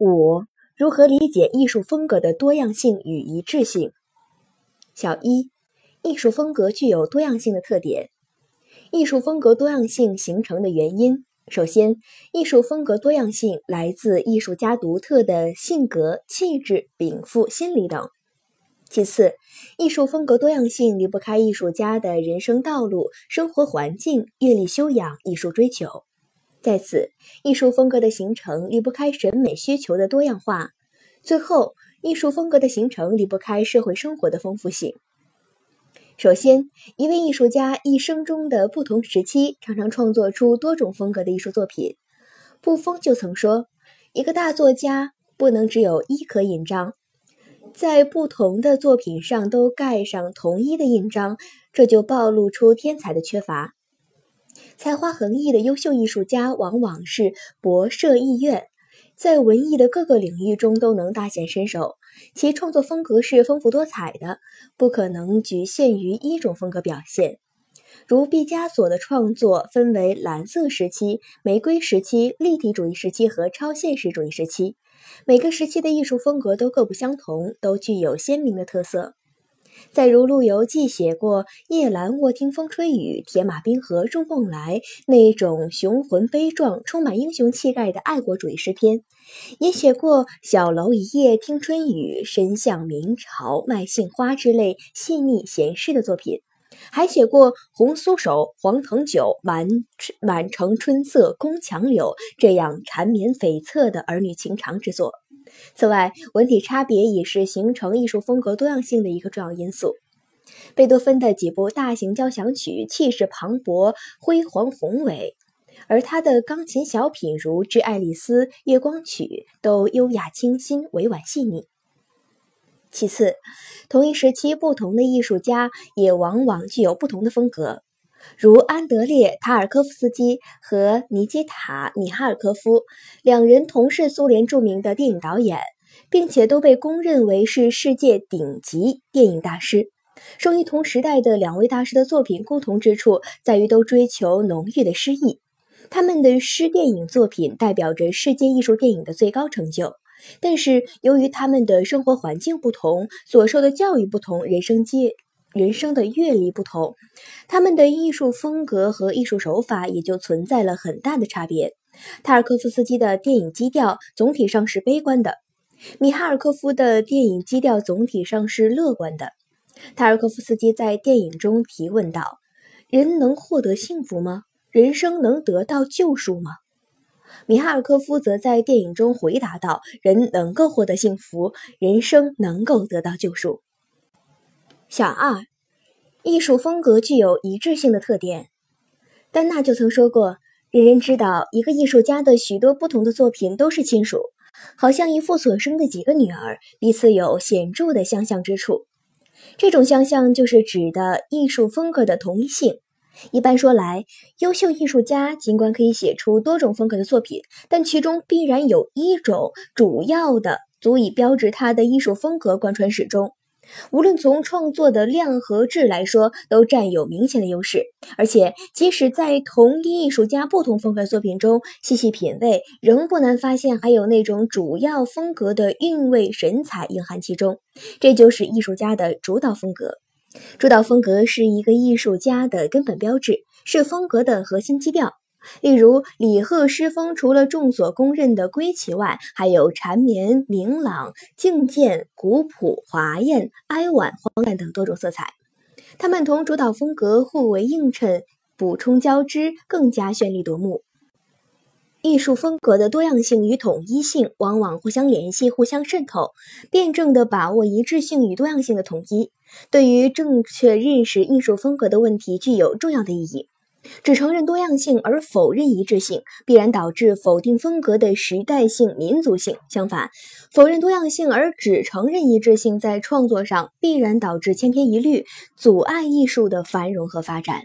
五、如何理解艺术风格的多样性与一致性？小一，艺术风格具有多样性的特点。艺术风格多样性形成的原因，首先，艺术风格多样性来自艺术家独特的性格、气质、禀赋、心理等。其次，艺术风格多样性离不开艺术家的人生道路、生活环境、阅历修养、艺术追求。在此，艺术风格的形成离不开审美需求的多样化。最后，艺术风格的形成离不开社会生活的丰富性。首先，一位艺术家一生中的不同时期，常常创作出多种风格的艺术作品。布封就曾说：“一个大作家不能只有一颗印章，在不同的作品上都盖上同一的印章，这就暴露出天才的缺乏。才华横溢的优秀艺术家，往往是博涉艺苑。”在文艺的各个领域中都能大显身手，其创作风格是丰富多彩的，不可能局限于一种风格表现。如毕加索的创作分为蓝色时期、玫瑰时期、立体主义时期和超现实主义时期，每个时期的艺术风格都各不相同，都具有鲜明的特色。再如陆游既写过“夜阑卧听风吹雨，铁马冰河入梦来”那种雄浑悲壮、充满英雄气概的爱国主义诗篇，也写过“小楼一夜听春雨，身向明朝卖杏花”之类细腻闲适的作品，还写过“红酥手，黄藤酒，满满城春色宫墙柳”这样缠绵悱恻的儿女情长之作。此外，文体差别也是形成艺术风格多样性的一个重要因素。贝多芬的几部大型交响曲气势磅礴、辉煌宏伟，而他的钢琴小品如《致爱丽丝》《月光曲》都优雅清新、委婉细腻。其次，同一时期不同的艺术家也往往具有不同的风格。如安德烈·塔尔科夫斯基和尼基塔·米哈尔科夫，两人同是苏联著名的电影导演，并且都被公认为是世界顶级电影大师。生于同时代的两位大师的作品共同之处在于都追求浓郁的诗意，他们的诗电影作品代表着世界艺术电影的最高成就。但是，由于他们的生活环境不同，所受的教育不同，人生阶。人生的阅历不同，他们的艺术风格和艺术手法也就存在了很大的差别。塔尔科夫斯基的电影基调总体上是悲观的，米哈尔科夫的电影基调总体上是乐观的。塔尔科夫斯基在电影中提问道：“人能获得幸福吗？人生能得到救赎吗？”米哈尔科夫则在电影中回答道：“人能够获得幸福，人生能够得到救赎。”小二，艺术风格具有一致性的特点。丹娜就曾说过：“人人知道，一个艺术家的许多不同的作品都是亲属，好像一父所生的几个女儿，彼此有显著的相像之处。这种相像就是指的艺术风格的同一性。一般说来，优秀艺术家尽管可以写出多种风格的作品，但其中必然有一种主要的，足以标志他的艺术风格贯穿始终。”无论从创作的量和质来说，都占有明显的优势。而且，即使在同一艺术家不同风格作品中细细品味，仍不难发现还有那种主要风格的韵味神采蕴含其中。这就是艺术家的主导风格。主导风格是一个艺术家的根本标志，是风格的核心基调。例如，李贺诗风除了众所公认的归奇外，还有缠绵、明朗、静健、古朴、华艳、哀婉、荒诞等多种色彩。它们同主导风格互为映衬、补充交织，更加绚丽夺目。艺术风格的多样性与统一性往往互相联系、互相渗透。辩证地把握一致性与多样性的统一，对于正确认识艺术风格的问题具有重要的意义。只承认多样性而否认一致性，必然导致否定风格的时代性、民族性。相反，否认多样性而只承认一致性，在创作上必然导致千篇一律，阻碍艺术的繁荣和发展。